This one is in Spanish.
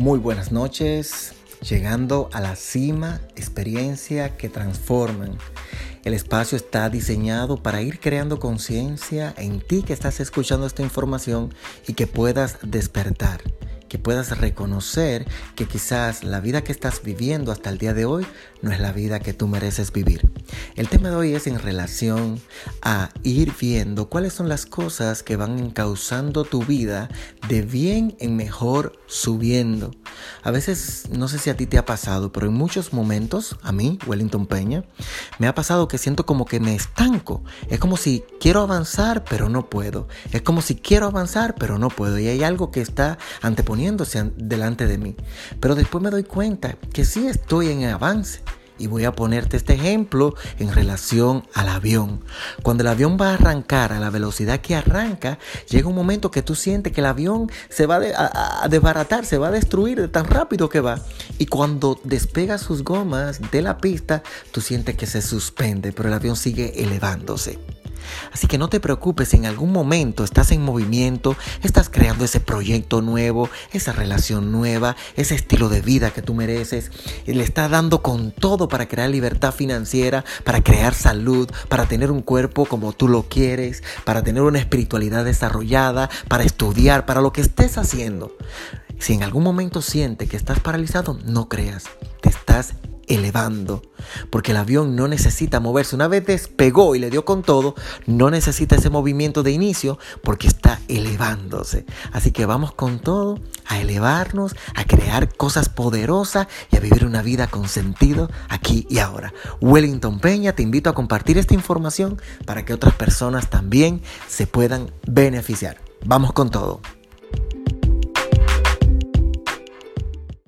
Muy buenas noches, llegando a la cima, experiencia que transforman. El espacio está diseñado para ir creando conciencia en ti que estás escuchando esta información y que puedas despertar que puedas reconocer que quizás la vida que estás viviendo hasta el día de hoy no es la vida que tú mereces vivir. El tema de hoy es en relación a ir viendo cuáles son las cosas que van causando tu vida de bien en mejor subiendo. A veces, no sé si a ti te ha pasado, pero en muchos momentos, a mí, Wellington Peña, me ha pasado que siento como que me estanco. Es como si quiero avanzar, pero no puedo. Es como si quiero avanzar, pero no puedo. Y hay algo que está anteponiendo delante de mí. Pero después me doy cuenta que sí estoy en avance. Y voy a ponerte este ejemplo en relación al avión. Cuando el avión va a arrancar a la velocidad que arranca, llega un momento que tú sientes que el avión se va a, desbaratar, se va a destruir de tan rápido que va. Y cuando despega sus gomas de la pista, tú sientes que se suspende, pero el avión sigue elevándose. Así que no te preocupes, en algún momento estás en movimiento, estás creando ese proyecto nuevo, esa relación nueva, ese estilo de vida que tú mereces, y le estás dando con todo para crear libertad financiera, para crear salud, para tener un cuerpo como tú lo quieres, para tener una espiritualidad desarrollada, para estudiar, para lo que estés haciendo. Si en algún momento sientes que estás paralizado, no creas, te estás elevando. Porque el avión no necesita moverse. Una vez despegó y le dio con todo, no necesita ese movimiento de inicio porque está elevándose. Así que vamos con todo a elevarnos, a crear cosas poderosas y a vivir una vida con sentido aquí y ahora. Wellington Peña, te invito a compartir esta información para que otras personas también se puedan beneficiar. Vamos con todo.